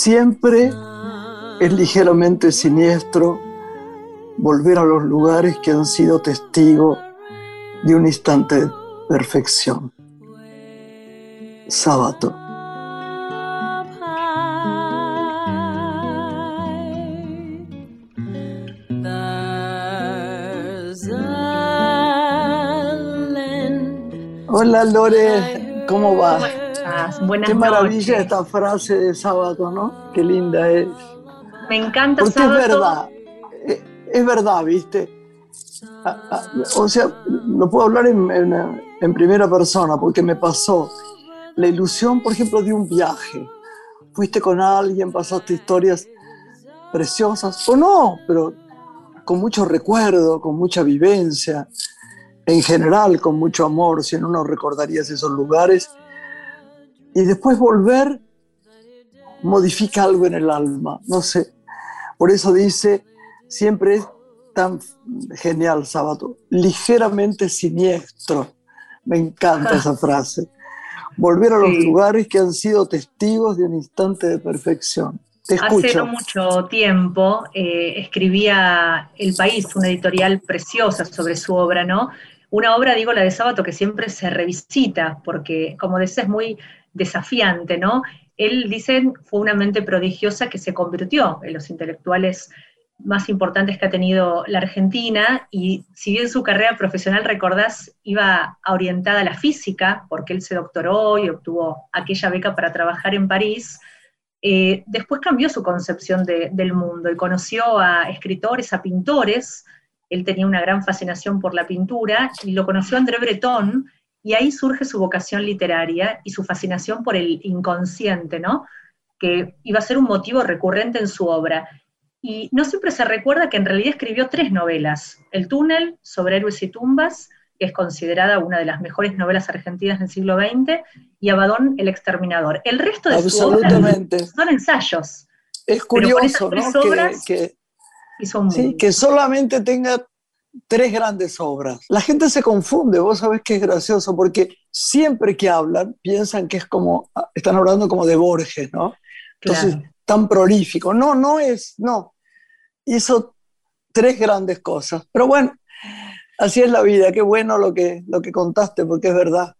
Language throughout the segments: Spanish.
Siempre es ligeramente siniestro volver a los lugares que han sido testigo de un instante de perfección. Sábado. Hola Lore, ¿cómo vas? Buenas Qué maravilla esta frase de sábado, ¿no? Qué linda es. Me encanta Porque es verdad, eh, es verdad, ¿viste? Ah, ah, O sea, lo puedo hablar en, en- en primera persona porque me pasó la ilusión, por ejemplo, de un viaje. Fuiste con alguien, pasaste historias preciosas, o no, pero con mucho recuerdo, con mucha vivencia, en general con mucho amor, si no, no recordarías esos lugares. Y después volver modifica algo en el alma, no sé. Por eso dice, siempre es tan genial sábado, ligeramente siniestro. Me encanta esa frase. Volver a los Sí. lugares que han sido testigos de un instante de perfección. Te Hace no mucho tiempo eh, escribía El País, una editorial preciosa sobre su obra, ¿no? Una obra, digo, la de Sábato, que siempre se revisita, porque, como decía, es muy desafiante, ¿no? Él, dicen, fue una mente prodigiosa que se convirtió en los intelectuales más importantes que ha tenido la Argentina, y si bien su carrera profesional, recordás, iba orientada a la física, porque él se doctoró y obtuvo aquella beca para trabajar en París, eh, después cambió su concepción de- del mundo y conoció a escritores, a pintores. Él tenía una gran fascinación por la pintura y lo conoció André Breton y ahí surge su vocación literaria y su fascinación por el inconsciente, ¿no? Que iba a ser un motivo recurrente en su obra. Y no siempre se recuerda que en realidad escribió tres novelas: El túnel, sobre héroes y tumbas, que es considerada una de las mejores novelas argentinas del siglo XX, y Abadón, el exterminador. El resto de su obra Absolutamente. son ensayos. Es Pero con curioso, esas tres ¿no? Obras- que, Hizo un Sí, mundo. que solamente tenga tres grandes obras. La gente se confunde, vos sabés que es gracioso, porque siempre que hablan piensan que es como, ah, están hablando como de Borges, ¿no? Entonces, Claro. tan prolífico. No, no es, no. Hizo tres grandes cosas. Pero bueno, así es la vida, qué bueno lo que, lo que contaste, porque es verdad.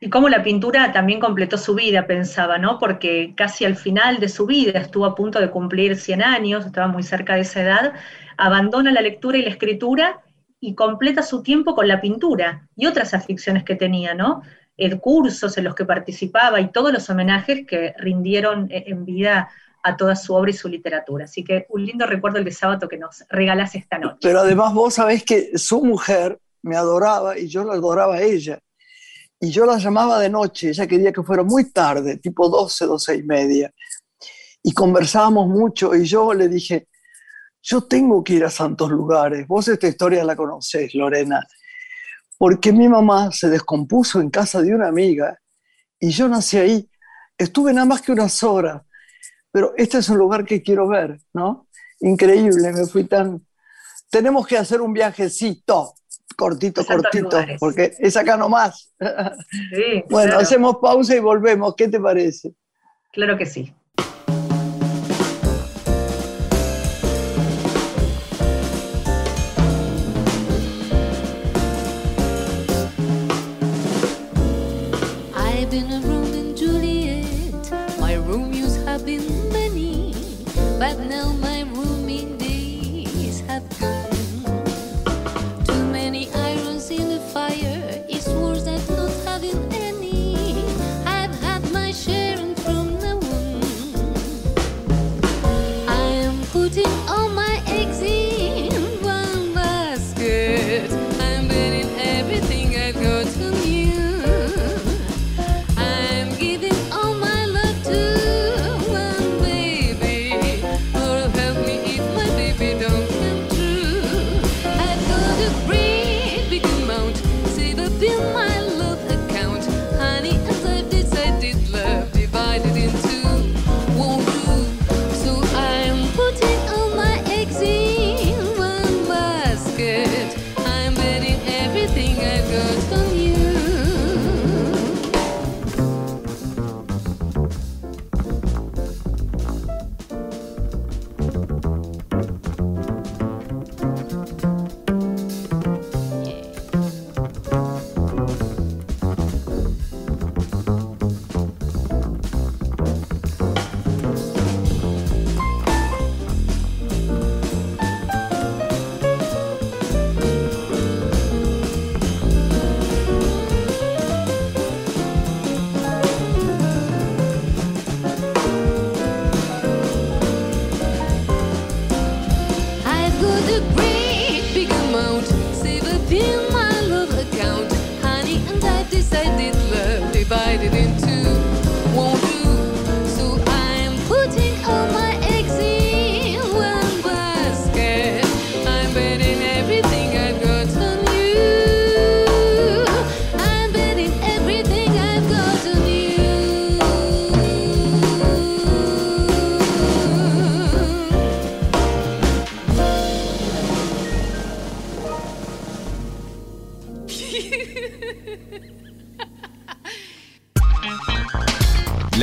Y cómo la pintura también completó su vida, pensaba, ¿no? Porque casi al final de su vida, estuvo a punto de cumplir 100 años, estaba muy cerca de esa edad, abandona la lectura y la escritura y completa su tiempo con la pintura y otras aficiones que tenía, ¿no? Eh, cursos en los que participaba y todos los homenajes que rindieron eh, en vida a toda su obra y su literatura. Así que un lindo recuerdo el de sábado que nos regalás esta noche. Pero además vos sabés que su mujer me adoraba y yo la adoraba a ella. Y yo la llamaba de noche, ella quería que fuera muy tarde, tipo 12, 12 y media. Y conversábamos mucho y yo le dije, yo tengo que ir a santos lugares. Vos esta historia la conocés, Lorena. Porque mi mamá se descompuso en casa de una amiga y yo nací ahí. Estuve nada más que unas horas, pero este es un lugar que quiero ver, ¿no? Increíble, me fui tan... Tenemos que hacer un viajecito, cortito, santos cortito, lugares. porque es acá nomás. Sí, Bueno, claro, hacemos pausa y volvemos. ¿Qué te parece? claro que sí.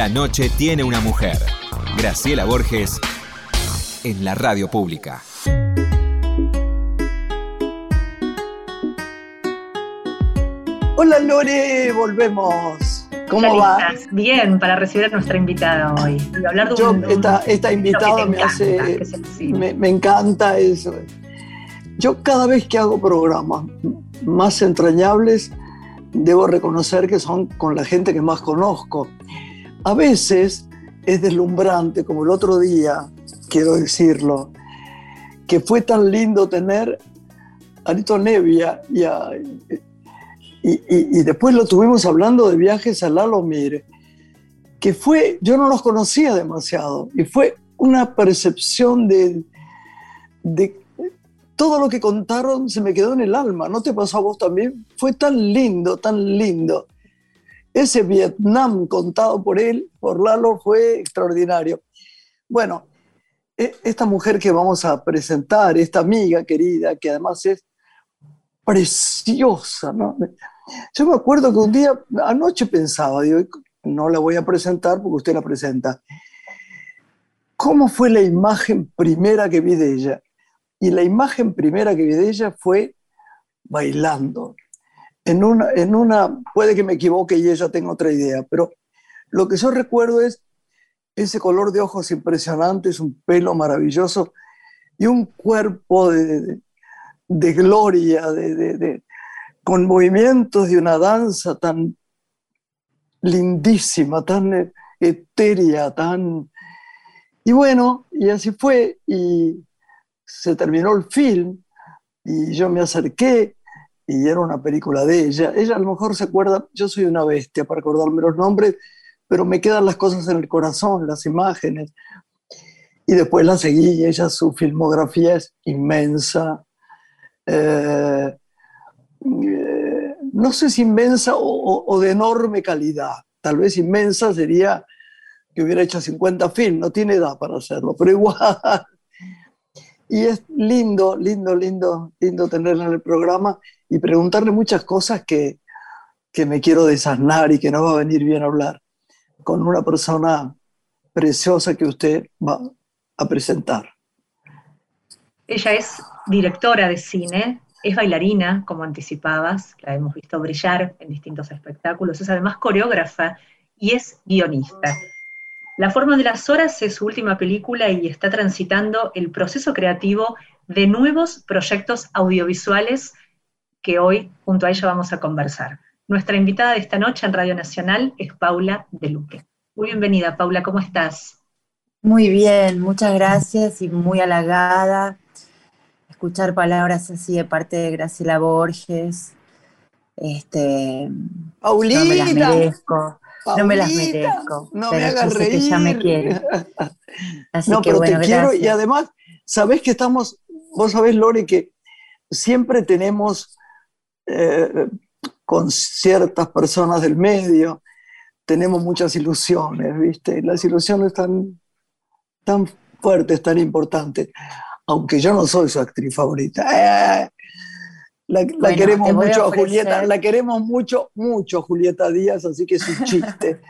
La noche tiene una mujer. Graciela Borges en la radio pública. Hola Lore, volvemos. ¿Cómo va? Bien, para recibir a nuestra invitada hoy. Y hablar de Yo, un, esta, invitada me encanta, hace, me, me encanta eso. Yo cada vez que hago programas más entrañables, debo reconocer que son con la gente que más conozco. A veces es deslumbrante, como el otro día, quiero decirlo, que fue tan lindo tener a Lito Nevia y, a- y, y- y después lo tuvimos hablando de viajes a Lalomir, que fue, yo no los conocía demasiado, y fue una percepción de, de todo lo que contaron se me quedó en el alma, ¿no te pasó a vos también? Fue tan lindo, tan lindo. Ese Vietnam contado por él, por Lalo, fue extraordinario. Bueno, e- esta mujer que vamos a presentar, esta amiga querida, que además es preciosa, ¿no? Yo me acuerdo que un día, anoche pensaba, digo, no la voy a presentar porque usted la presenta. ¿Cómo fue la imagen primera que vi de ella? Y la imagen primera que vi de ella fue bailando. En una, en una, puede que me equivoque y ella tenga otra idea, pero lo que yo recuerdo es ese color de ojos impresionantes, un pelo maravilloso y un cuerpo de, de- de gloria, de, de- con movimientos de una danza tan lindísima, tan etérea, tan... Y bueno, y así fue, y se terminó el film, y yo me acerqué, y era una película de ella. Ella a lo mejor se acuerda, yo soy una bestia para acordarme los nombres, pero me quedan las cosas en el corazón, las imágenes. Y después la seguí, y ella, su filmografía es inmensa. Eh, eh, no sé si inmensa o, o- o de enorme calidad. Tal vez inmensa sería que hubiera hecho 50 films, no tiene edad para hacerlo, pero igual. Y es lindo, lindo, lindo, lindo tenerla en el programa y preguntarle muchas cosas que, que me quiero desasnar y que no va a venir bien hablar con una persona preciosa que usted va a presentar. Ella es directora de cine, es bailarina, como anticipabas, la hemos visto brillar en distintos espectáculos, es además coreógrafa y es guionista. La forma de las horas es su última película y está transitando el proceso creativo de nuevos proyectos audiovisuales que hoy junto a ella vamos a conversar. Nuestra invitada de esta noche en Radio Nacional es Paula De Luque. Muy bienvenida, Paula, ¿cómo estás? Muy bien, muchas gracias y muy halagada. Escuchar palabras así de parte de Graciela Borges. Este, no me las Paulita, merezco, no me las merezco, no me hagas que reír. ya me quiere. Así no, que pero bueno, te quiero y además, sabés que estamos, vos sabés, Lore, que siempre tenemos eh, con ciertas personas del medio, tenemos muchas ilusiones, ¿viste? Las ilusiones tan, tan fuertes, tan importantes, aunque yo no soy su actriz favorita. Eh, la, la Bueno, queremos te voy a mucho a ofrecer- Julieta, la queremos mucho, mucho Julieta Díaz, así que es un chiste.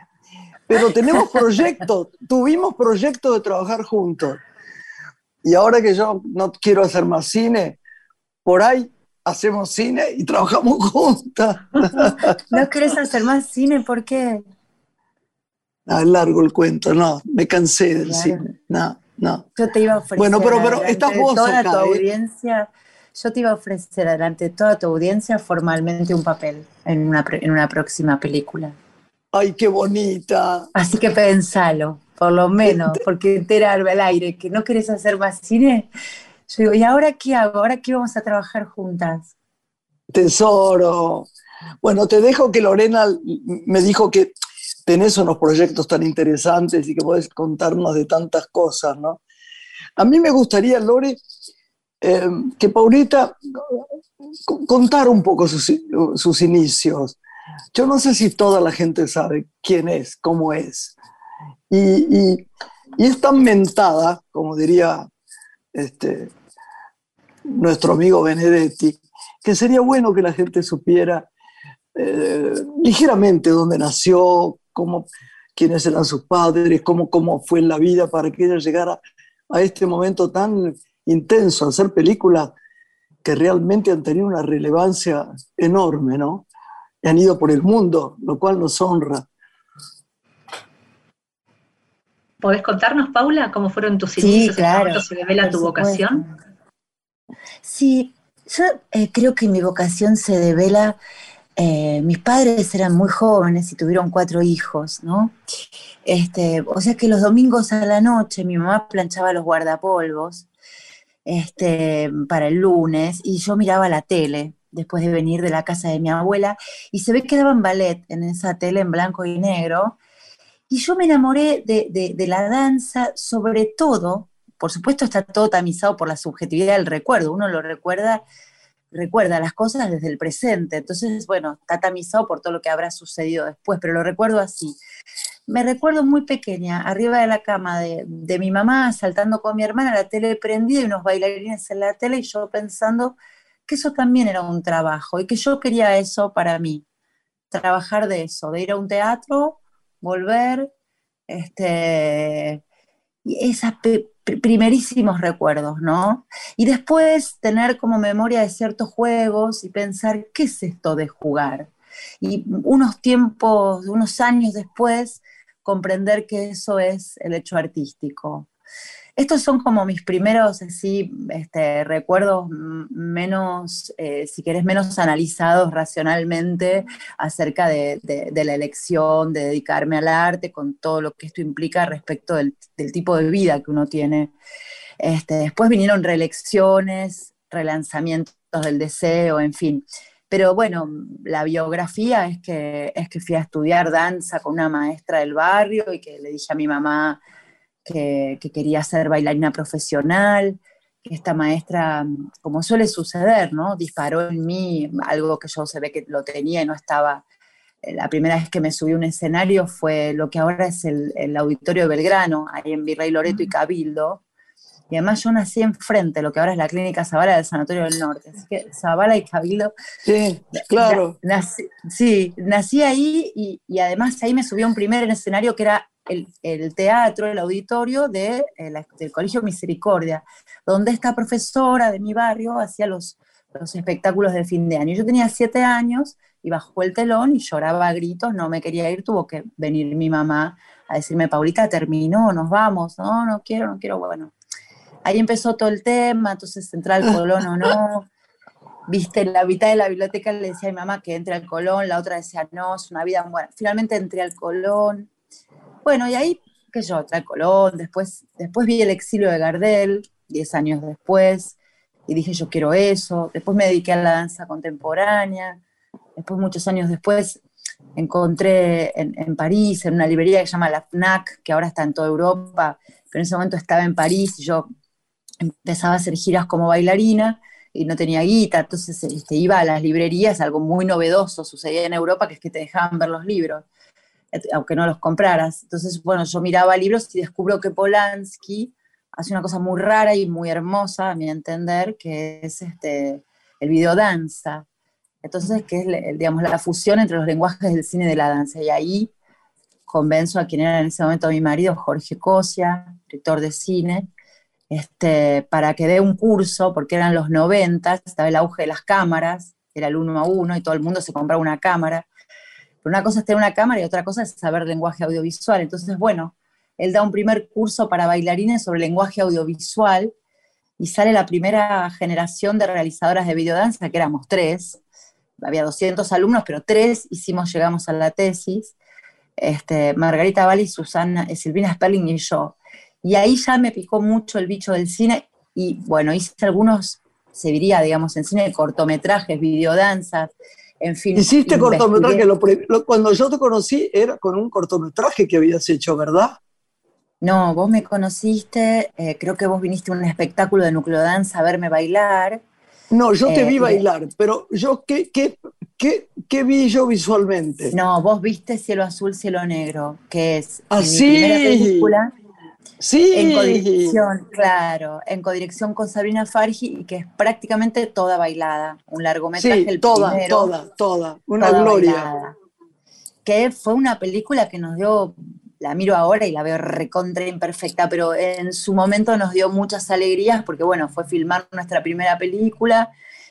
Pero tenemos proyectos, tuvimos proyectos de trabajar juntos. Y ahora que yo no quiero hacer más cine, por ahí hacemos cine y trabajamos juntas. ¿No querés hacer más cine? ¿Por qué? Ah, es largo el cuento, no, me cansé del Claro. cine. No, no. Yo te iba a ofrecer. Bueno, pero- pero estás vos toda acá, tu ¿eh? audiencia, yo te iba a ofrecer delante de toda tu audiencia formalmente un papel en una, en una próxima película. Ay, qué bonita. Así que pensalo, por lo menos, porque enterarme al aire que no querés hacer más cine. Yo digo, ¿y ahora qué hago? ¿Ahora qué vamos a trabajar juntas? Tesoro. Bueno, te dejo que Lorena me dijo que tenés unos proyectos tan interesantes y que podés contarnos de tantas cosas, ¿no? A mí me gustaría, Lore, eh, que Paulita co- contara un poco sus, sus inicios. Yo no sé si toda la gente sabe quién es, cómo es. Y, y- y es tan mentada, como diría este, nuestro amigo Benedetti, que sería bueno que la gente supiera eh, ligeramente dónde nació, cómo, quiénes eran sus padres, cómo, cómo fue la vida para que ella llegara a este momento tan intenso, a hacer películas que realmente han tenido una relevancia enorme, ¿no? Y han ido por el mundo, lo cual nos honra. ¿Podés contarnos, Paula, cómo fueron tus Sí, inicios? ¿En qué claro, se revela tu vocación? Sí, yo eh, creo que mi vocación se devela. eh, mis padres eran muy jóvenes y tuvieron cuatro hijos, ¿no? Este, o sea que los domingos a la noche mi mamá planchaba los guardapolvos este, para el lunes y yo miraba la tele después de venir de la casa de mi abuela y se ve que daban ballet en esa tele en blanco y negro y yo me enamoré de, de- de la danza, sobre todo, por supuesto está todo tamizado por la subjetividad del recuerdo, uno lo recuerda, recuerda las cosas desde el presente, entonces, bueno, está tamizado por todo lo que habrá sucedido después, pero lo recuerdo así. Me recuerdo muy pequeña, arriba de la cama de, mi mamá, saltando con mi hermana, la tele prendida y unos bailarines en la tele, y yo pensando que eso también era un trabajo y que yo quería eso para mí, trabajar de eso, de ir a un teatro, volver, este, esos primerísimos recuerdos, ¿no? Y después tener como memoria de ciertos juegos y pensar, ¿qué es esto de jugar? Y unos tiempos, unos años después, comprender que eso es el hecho artístico. Estos son como mis primeros así, este, recuerdos menos, eh, si querés, menos analizados racionalmente acerca de, la elección, de dedicarme al arte, con todo lo que esto implica respecto del, del tipo de vida que uno tiene. Este, después vinieron reelecciones, relanzamientos del deseo, en fin. Pero bueno, la biografía es que, es que fui a estudiar danza con una maestra del barrio y que le dije a mi mamá que, que quería ser bailarina profesional, que esta maestra, como suele suceder, ¿no? Disparó en mí algo que yo se ve que lo tenía y no estaba. eh, La primera vez que me subí a un escenario fue lo que ahora es el, el Auditorio de Belgrano, ahí en Virrey Loreto y Cabildo. Y además yo nací enfrente, lo que ahora es la Clínica Zavala del Sanatorio del Norte. Así que Zavala y Cabildo Sí, claro. Na- nací- sí, nací ahí y, y además ahí me subí a un primer escenario que era el, el teatro, el auditorio de, eh, la- del Colegio Misericordia, donde esta profesora de mi barrio hacía los, los espectáculos de fin de año. Yo tenía siete años y bajó el telón y lloraba a gritos, no me quería ir, tuvo que venir mi mamá a decirme, Paulita, terminó, nos vamos, no, no quiero, no quiero, bueno. Ahí empezó todo el tema, entonces entrar al Colón o no, viste, la mitad de la biblioteca le decía a mi mamá que entre al Colón, la otra decía no, es una vida buena. Finalmente entré al Colón. Bueno, y ahí, qué sé yo, al Colón, después, después vi el exilio de Gardel, 10 años después, y dije yo quiero eso. Después me dediqué a la danza contemporánea. Después, muchos años después, encontré en, París, en una librería que se llama La FNAC, que ahora está en toda Europa, pero en ese momento estaba en París y yo empezaba a hacer giras como bailarina y no tenía guita, entonces este, iba a las librerías, algo muy novedoso sucedía en Europa, que es que te dejaban ver los libros, aunque no los compraras. Entonces, bueno, yo miraba libros y descubro que Polanski hace una cosa muy rara y muy hermosa, a mi entender, que es este, el videodanza. Entonces, que es digamos, la fusión entre los lenguajes del cine y de la danza. Y ahí convenzo a quien era en ese momento mi marido, Jorge Cosia, director de cine, este, para que dé un curso, porque eran los 90, estaba el auge de las cámaras, era el uno a uno y todo el mundo se compraba una cámara. Pero una cosa es tener una cámara y otra cosa es saber lenguaje audiovisual. Entonces, bueno, él da un primer curso para bailarines sobre lenguaje audiovisual y sale la primera generación de realizadoras de videodanza, que éramos tres. Había 200 alumnos, pero tres hicimos, llegamos a la tesis. Este, Margarita Valle, Susana, eh, Silvina Sperling y yo. Y ahí ya me picó mucho el bicho del cine y bueno, hice algunos, se diría, digamos, en cine, cortometrajes, videodanzas, en fin. Hiciste cortometraje, lo pre- lo- cuando yo te conocí era con un cortometraje que habías hecho, ¿verdad? No, vos me conociste, eh, creo que vos viniste a un espectáculo de nucleodanza a verme bailar. No, yo te Eh, vi de- bailar, pero yo, ¿qué, qué, qué, qué vi yo visualmente? No, vos viste Cielo Azul, Cielo Negro, que es Ah, mi sí. primera película Sí, en codirección, claro, en codirección con Sabrina Fargi y que es prácticamente toda bailada, un largometraje sí, el toda, primero, toda, toda, una toda gloria. bailada. Que fue una película que nos dio la miro ahora y la veo recontra imperfecta, pero en su momento nos dio muchas alegrías porque, bueno, fue filmar nuestra primera película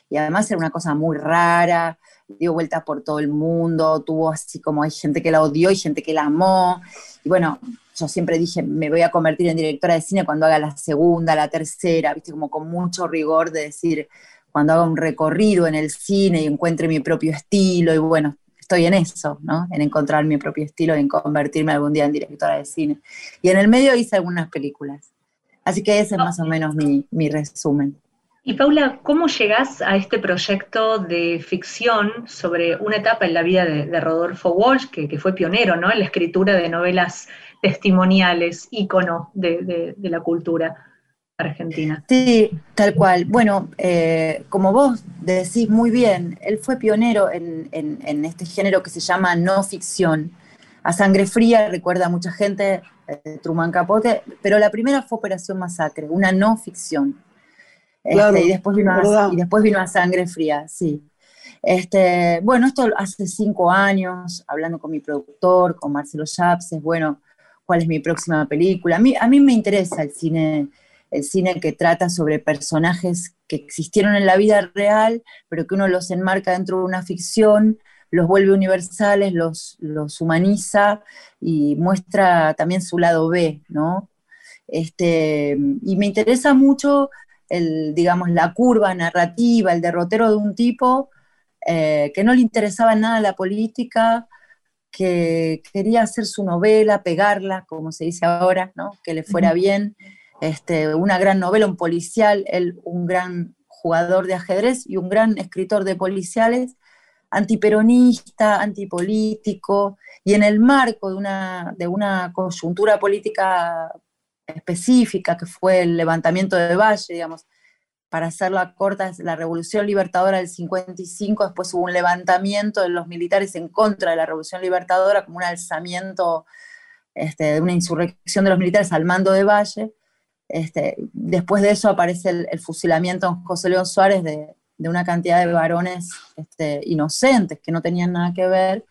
y además era una cosa muy rara, dio vueltas por todo el mundo, tuvo así como hay gente que la odió y gente que la amó. Y bueno, yo siempre dije, me voy a convertir en directora de cine cuando haga la segunda, la tercera, viste, como con mucho rigor de decir, cuando haga un recorrido en el cine y encuentre mi propio estilo, y bueno, estoy en eso, ¿no? En encontrar mi propio estilo y en convertirme algún día en directora de cine. Y en el medio hice algunas películas. Así que ese es más o menos mi, mi resumen. Y Paula, ¿cómo llegás a este proyecto de ficción sobre una etapa en la vida de, Rodolfo Walsh, que, fue pionero ¿no? en la escritura de novelas testimoniales, ícono de, de la cultura? Argentina. Sí, tal cual. Bueno, eh, como vos decís muy bien, él fue pionero en, este género que se llama no ficción. A sangre fría, recuerda a mucha gente, eh, Truman Capote, pero la primera fue Operación Masacre, una no ficción. Este, y, después vino a, y después vino a Sangre Fría, sí. Este, bueno, esto hace cinco años, hablando con mi productor, con Marcelo Chapses, bueno, cuál es mi próxima película. A mí, a mí me interesa el cine el cine que trata sobre personajes que existieron en la vida real, pero que uno los enmarca dentro de una ficción, los vuelve universales, los, los humaniza y muestra también su lado B, ¿no? Este, y me interesa mucho el, digamos, la curva narrativa, el derrotero de un tipo eh, que no le interesaba nada la política, que quería hacer su novela, pegarla, como se dice ahora, ¿no? que le fuera bien, este, una gran novela, un policial, él un gran jugador de ajedrez y un gran escritor de policiales, antiperonista, antipolítico, y en el marco de una, de una coyuntura política específica que fue el levantamiento de Valle, digamos, para hacerla corta, la revolución libertadora del 55, después hubo un levantamiento de los militares en contra de la revolución libertadora, como un alzamiento este, de una insurrección de los militares al mando de Valle, este, después de eso aparece el, fusilamiento en José León Suárez de, una cantidad de varones este, inocentes que no tenían nada que ver.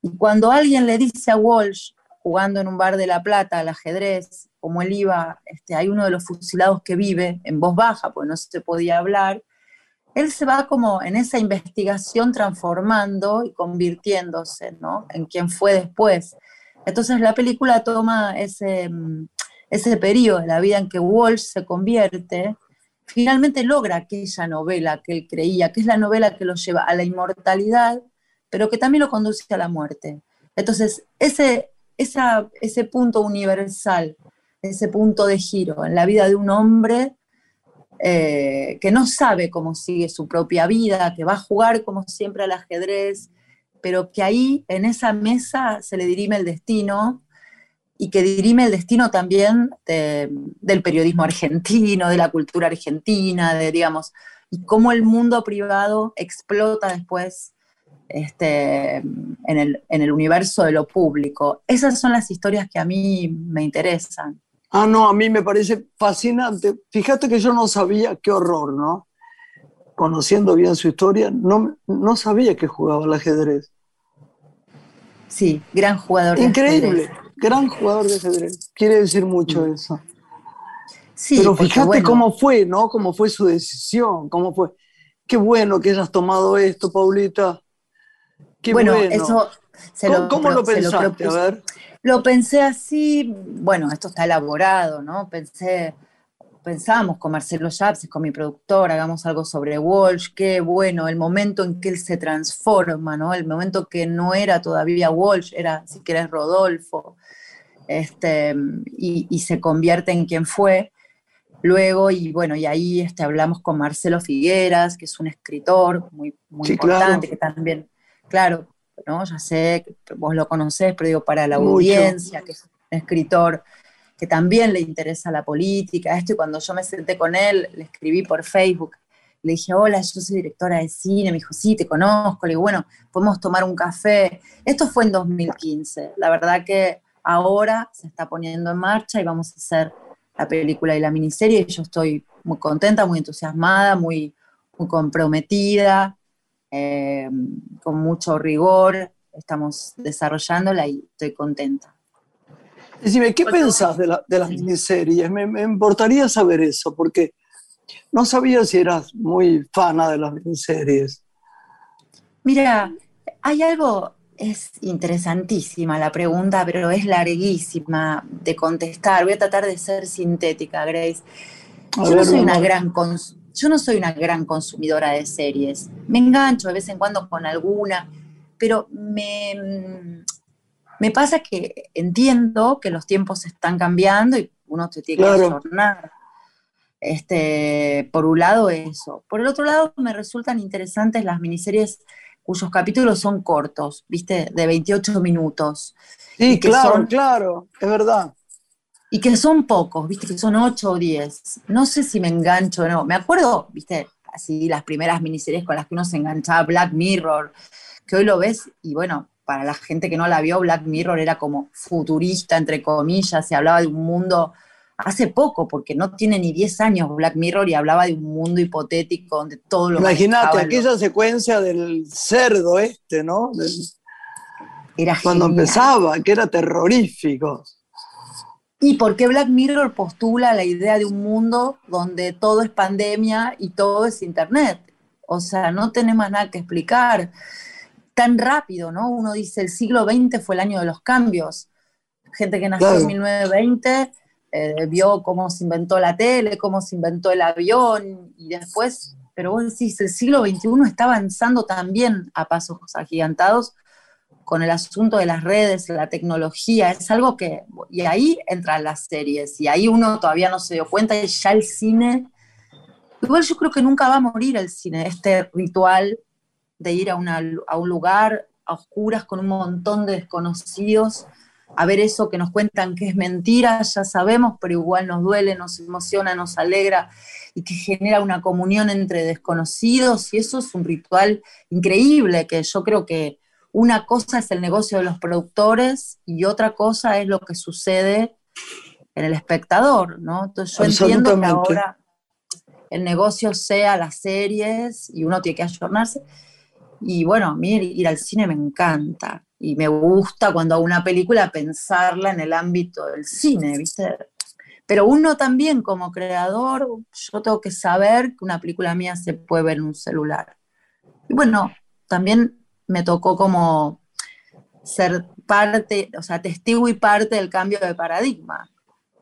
Y cuando alguien le dice a Walsh, jugando en un bar de La Plata al ajedrez, como él iba, este, hay uno de los fusilados que vive en voz baja, porque no se podía hablar, él se va como en esa investigación transformando y convirtiéndose ¿no? en quien fue después. Entonces la película toma ese, mm, ese periodo de la vida en que Walsh se convierte, finalmente logra aquella novela que él creía, que es la novela que lo lleva a la inmortalidad, pero que también lo conduce a la muerte. Entonces, ese, ese punto universal, ese punto de giro en la vida de un hombre eh, que no sabe cómo sigue su propia vida, que va a jugar como siempre al ajedrez, pero que ahí en esa mesa se le dirime el destino y que dirime el destino también del periodismo argentino, de la cultura argentina, de, digamos, y cómo el mundo privado explota después este, en, el, en el universo de lo público. Esas son las historias que a mí me interesan. Ah, no, a mí me parece fascinante. Fíjate que yo no sabía, qué horror, ¿no? Conociendo bien su historia, no, no sabía que jugaba al ajedrez. Sí, gran jugador. Increíble gran jugador de ajedrez. Quiere decir mucho mm. eso. Sí, Pero fíjate cómo fue, ¿no? Cómo fue su decisión, cómo fue. Qué bueno que hayas tomado esto, Paulita. Qué bueno, eso se lo, ¿Cómo, lo pensaste? a ver. Lo pensé así, bueno, esto está elaborado, ¿no? Pensé, pensamos con Marcelo Yapses, con mi productor, hagamos algo sobre Walsh, qué bueno, el momento en que él se transforma, ¿no? El momento que no era todavía Walsh, era, si querés, Rodolfo, este, y, se convierte en quien fue. Luego, y bueno, y ahí este, hablamos con Marcelo Figueras, que es un escritor muy, muy importante, que también, claro, ¿no? ya sé, que vos lo conocés, pero digo, para la audiencia, que es un escritor que también le interesa la política, esto, y cuando yo me senté con él, le escribí por Facebook, le dije, hola, yo soy directora de cine, me dijo, sí, te conozco, le digo, bueno, podemos tomar un café. Esto fue en 2015, la verdad que ahora se está poniendo en marcha y vamos a hacer la película y la miniserie, y yo estoy muy contenta, muy entusiasmada, muy, muy comprometida, eh, con mucho rigor, estamos desarrollándola y estoy contenta. Decime, ¿qué pensás de, la- de las miniseries? Me, me importaría saber eso, porque no sabía si eras muy fana de las miniseries. Mira, hay algo, es interesantísima la pregunta, pero es larguísima de contestar. Voy a tratar de ser sintética, Grace. A Yo ver, no soy una gran cons- yo no soy una gran consumidora de series. Me engancho de vez en cuando con alguna, pero me, mm, me pasa que entiendo que los tiempos están cambiando y uno se tiene que Claro. ayornar. Este, por un lado eso. Por el otro lado me resultan interesantes las miniseries cuyos capítulos son cortos, ¿viste? De 28 minutos. Sí, claro, son- claro, es verdad. Y que son pocos, viste, que son 8 o 10. No sé si me engancho o no. Me acuerdo, viste, así las primeras miniseries con las que uno se enganchaba, Black Mirror, que hoy lo ves y bueno, para la gente que no la vio, Black Mirror era como futurista, entre comillas, se hablaba de un mundo hace poco, porque no tiene ni 10 años Black Mirror y hablaba de un mundo hipotético donde todo lo Imagínate aquella secuencia del cerdo este, ¿no? Del- era cuando genial. empezaba, que era terrorífico. Y porque Black Mirror postula la idea de un mundo donde todo es pandemia y todo es internet. O sea, no tenemos nada que explicar. Tan rápido, ¿no? Uno dice, el siglo XX fue el año de los cambios. Gente que nació Claro. en 1920 eh, vio cómo se inventó la tele, cómo se inventó el avión y después, pero vos decís, el siglo XXI está avanzando también a pasos agigantados con el asunto de las redes, la tecnología, es algo que, y ahí entran las series, y ahí uno todavía no se dio cuenta, y ya el cine, igual yo creo que nunca va a morir el cine, este ritual de ir a, una- a un lugar a oscuras con un montón de desconocidos, a ver eso que nos cuentan que es mentira, ya sabemos, pero igual nos duele, nos emociona, nos alegra, y que genera una comunión entre desconocidos, y eso es un ritual increíble, que yo creo que una cosa es el negocio de los productores y otra cosa es lo que sucede en el espectador, ¿no? Entonces yo entiendo que ahora el negocio sea las series y uno tiene que ayornarse. Y bueno, a mí ir al cine me encanta y me gusta cuando hago una película pensarla en el ámbito del cine, ¿viste? Pero uno también como creador, yo tengo que saber que una película mía se puede ver en un celular. Y bueno, también me tocó como ser parte, o sea, testigo y parte del cambio de paradigma,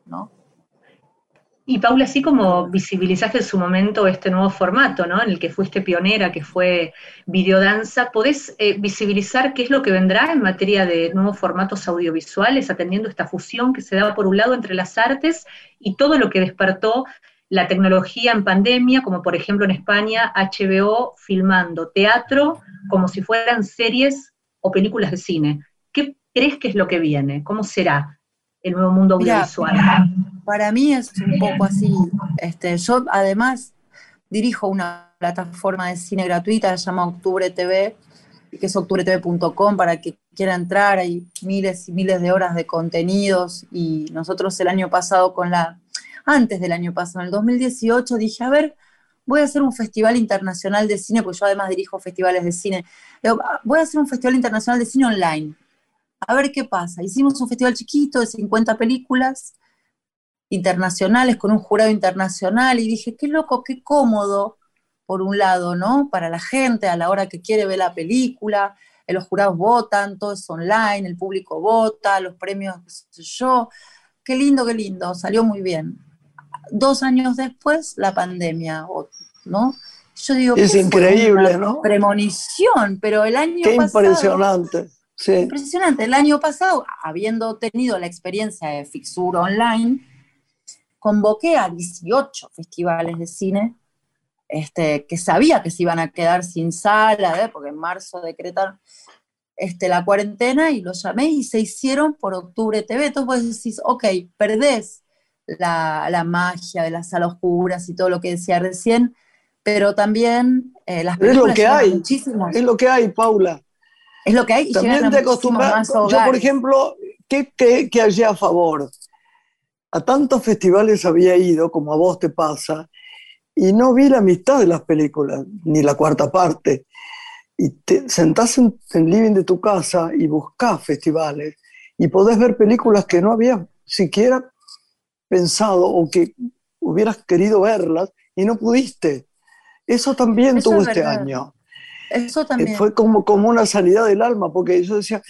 ¿no? Y Paula, así como visibilizaste en su momento este nuevo formato, ¿no? En el que fuiste pionera, que fue videodanza, ¿podés eh, visibilizar qué es lo que vendrá en materia de nuevos formatos audiovisuales, atendiendo esta fusión que se da por un lado entre las artes y todo lo que despertó la tecnología en pandemia, como por ejemplo en España, HBO filmando teatro como si fueran series o películas de cine? ¿Qué crees que es lo que viene? ¿Cómo será el nuevo mundo Mira, audiovisual? Para mí es un poco así. Este, yo además dirijo una plataforma de cine gratuita, se llama Octubre TV, que es octubretv.com para que quiera entrar. Hay miles y miles de horas de contenidos y nosotros el año pasado con la, antes del año pasado, en el 2018, dije, a ver, voy a hacer un festival internacional de cine, porque yo además dirijo festivales de cine. "Ah, voy a hacer un festival internacional de cine online. A ver qué pasa. Hicimos un festival chiquito de 50 películas internacionales con un jurado internacional y dije, qué loco, qué cómodo, por un lado, ¿no? Para la gente a la hora que quiere ver la película, eh, los jurados votan, todo es online, el público vota, los premios, qué sé yo, qué lindo, qué lindo, salió muy bien. Dos años después, la pandemia, ¿no? Yo digo, Es increíble, Una ¿no? Premonición, pero el año Qué pasado... impresionante. Sí. Impresionante. El año pasado, habiendo tenido la experiencia de Fixur Online, convoqué a 18 festivales de cine este, que sabía que se iban a quedar sin sala, ¿eh? porque en marzo decretaron este, la cuarentena y los llamé y se hicieron por Octubre TV. Entonces vos decís, ok, perdés la, la magia de las salas oscuras y todo lo que decía recién, pero también eh, las Es lo películas que hay. muchísimos- Es lo que hay, Paula. es lo que hay y También te acostumbras. Yo, por ejemplo, ¿qué, qué, qué hallé a favor? A tantos festivales había ido, como a vos te pasa, y no vi la mitad de las películas, ni la cuarta parte. Y te sentás en el living de tu casa y buscás festivales, y podés ver películas que no habías siquiera pensado o que hubieras querido verlas y no pudiste. Eso también Eso tuvo es este verdad. año. Eso Eh, también. Fue como, como una sanidad del alma, porque yo decía,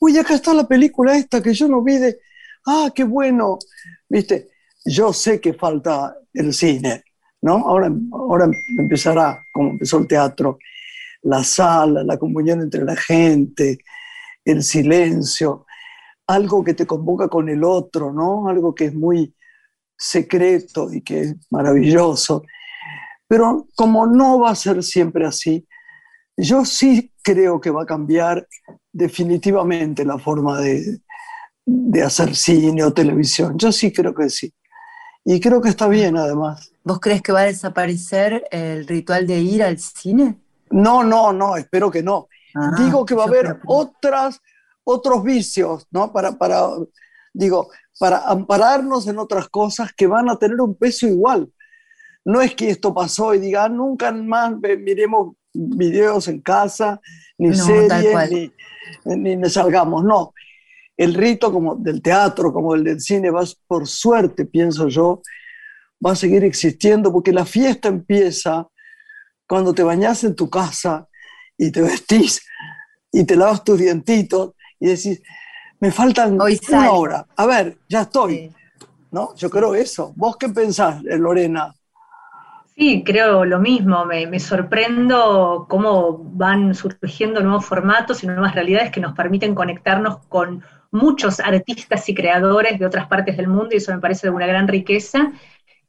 uy, acá está la película esta que yo no vi de, ah, qué bueno, viste, yo sé que falta el cine, ¿no? Ahora, ahora empezará, como empezó el teatro, la sala, la comunión entre la gente, el silencio, algo que te convoca con el otro, ¿no? Algo que es muy secreto y que es maravilloso. Pero como no va a ser siempre así, yo sí creo que va a cambiar definitivamente la forma de, de hacer cine o televisión. Yo sí creo que sí. Y creo que está bien además. ¿Vos crees que va a desaparecer el ritual de ir al cine? No, no, no, espero que no. Ah, digo que va a haber otras, otros vicios, ¿no? Para, para, digo, para ampararnos en otras cosas que van a tener un peso igual. No es que esto pasó y diga, "Ah, nunca más miremos videos en casa, ni No, series, ni, ni, ni salgamos. No. El rito como del teatro, como el del cine, va, por suerte, pienso yo, va a seguir existiendo porque la fiesta empieza cuando te bañas en tu casa y te vestís y te lavas tus dientitos y decís, me faltan Hoy una hora. A ver, ya estoy. Sí. ¿no? Yo creo eso. ¿Vos qué pensás, eh, Lorena? Sí, creo lo mismo. Me, me sorprendo cómo van surgiendo nuevos formatos y nuevas realidades que nos permiten conectarnos con muchos artistas y creadores de otras partes del mundo y eso me parece de una gran riqueza.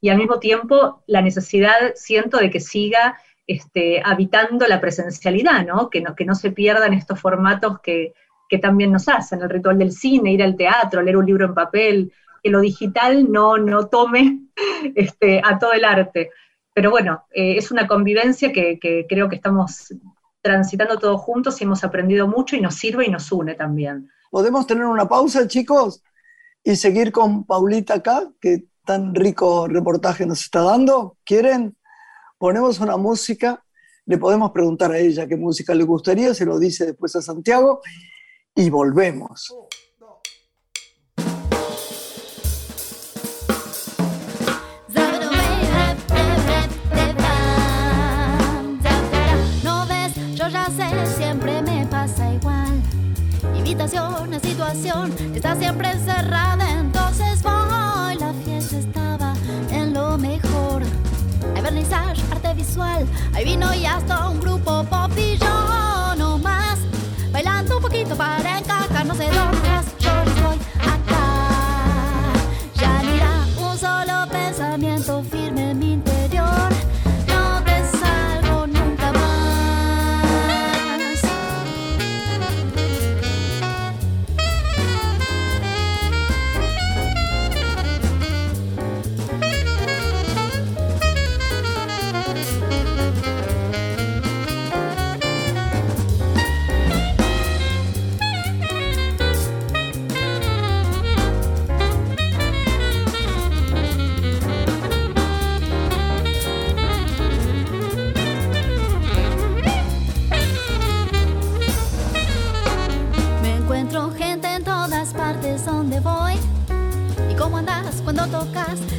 Y al mismo tiempo la necesidad, siento, de que siga este, habitando la presencialidad, ¿no? Que, ¿no? que no se pierdan estos formatos que, que también nos hacen, el ritual del cine, ir al teatro, leer un libro en papel, que lo digital no, no tome este, a todo el arte. Pero bueno, eh, es una convivencia que, que, creo que estamos transitando todos juntos y hemos aprendido mucho y nos sirve y nos une también. ¿Podemos tener una pausa, chicos? Y seguir con Paulita acá, que tan rico reportaje nos está dando. ¿Quieren? Ponemos una música, le podemos preguntar a ella qué música le gustaría, se lo dice después a Santiago y volvemos. Siempre me pasa igual. Invitación, una situación, está siempre encerrada, entonces voy. La fiesta estaba en lo mejor. Hay vernissage, arte visual, hay vino y hasta un grupo pop y yo no más. Para encajar, no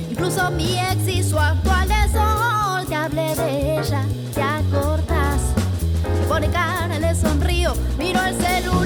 Incluso mi ex y su actual de sol. Te hablé de ella, te acordás. Pone cara, le sonrío, miro el celular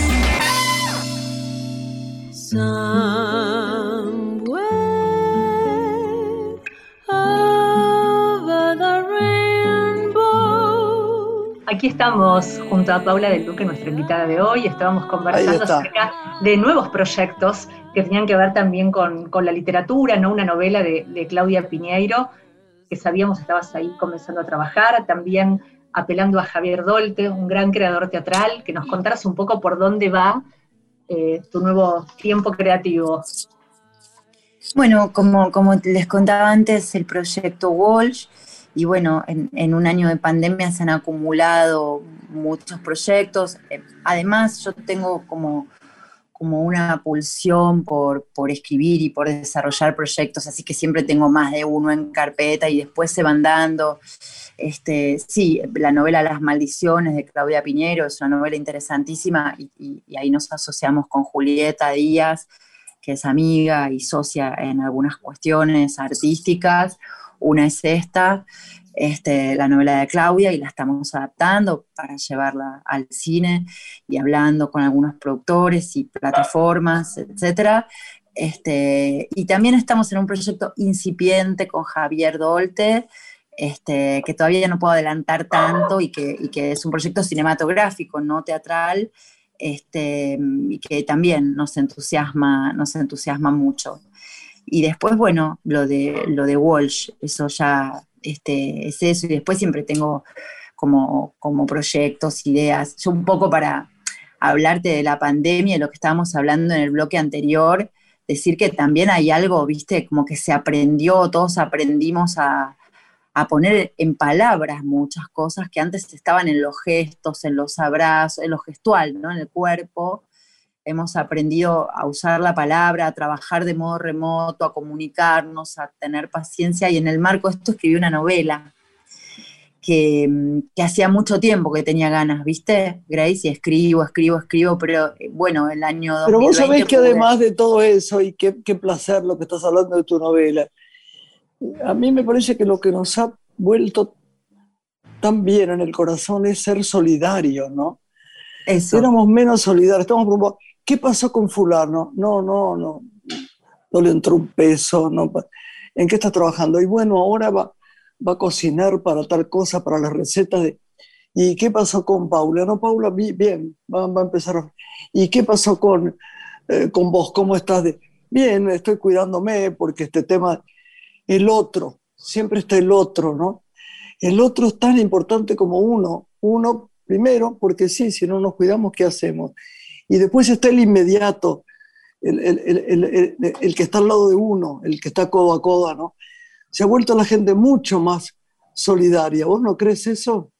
Estamos junto a Paula del Duque, nuestra invitada de hoy. Estábamos conversando acerca de nuevos proyectos que tenían que ver también con, con la literatura, ¿no? Una novela de, de Claudia Piñeiro, que sabíamos estabas ahí comenzando a trabajar, también apelando a Javier Dolte, un gran creador teatral, que nos contaras un poco por dónde va eh, tu nuevo tiempo creativo. Bueno, como, como les contaba antes, el proyecto Walsh, y bueno, en, un año de pandemia se han acumulado muchos proyectos. Eh, Además, yo tengo como, como una pulsión por, por escribir y por desarrollar proyectos, así que siempre tengo más de uno en carpeta y después se van dando. Este, sí, la novela Las Maldiciones de Claudia Piñero es una novela interesantísima y ahí nos asociamos con Julieta Díaz, que es amiga y socia en algunas cuestiones artísticas. Una es esta, este, la novela de Claudia, y la estamos adaptando para llevarla al cine y hablando con algunos productores y plataformas, etcétera. Este, y también estamos en un proyecto incipiente con Javier Dolte, este, que todavía no puedo adelantar tanto y que, es un proyecto cinematográfico, no teatral, y que también nos entusiasma, nos entusiasma mucho. Y después, bueno, lo de, lo de Walsh, eso ya este, es eso, y después siempre tengo como, como proyectos, ideas. Yo un poco para hablarte de la pandemia, de lo que estábamos hablando en el bloque anterior, decir que también hay algo, viste, como que se aprendió, todos aprendimos a, a poner en palabras muchas cosas que antes estaban en los gestos, en los abrazos, en lo gestual, ¿no? En el cuerpo. Hemos aprendido a usar la palabra, a trabajar de modo remoto, a comunicarnos, a tener paciencia. Y en el marco de esto escribí una novela que, mm, que hacía mucho tiempo que tenía ganas, ¿viste, Grace? Y escribo, escribo, escribo, pero eh, bueno, el año Pero vos 2020 sabés que además de todo eso, y qué, qué placer lo que estás hablando de tu novela, a mí me parece que lo que nos ha vuelto tan bien en el corazón es ser solidario, ¿no? Eso. Éramos menos solidarios, estamos. ¿Qué pasó con fulano? No, no, no, no le entró un peso, no. ¿En qué está trabajando? Y bueno, ahora va, va a cocinar para tal cosa, para las recetas de... ¿Y qué pasó con Paula? No, Paula, bi- bien, va, a empezar. a- ¿Y qué pasó con, eh, con vos? ¿Cómo estás? Bien, estoy cuidándome porque este tema, el otro, siempre está el otro, ¿no? El otro es tan importante como uno. Uno, primero, porque sí, si no nos cuidamos, ¿qué hacemos? Y después está el inmediato, el, el- el- el- el- el que está al lado de uno, el que está codo a codo, ¿no? Se ha vuelto la gente mucho más solidaria. ¿Vos no crees eso?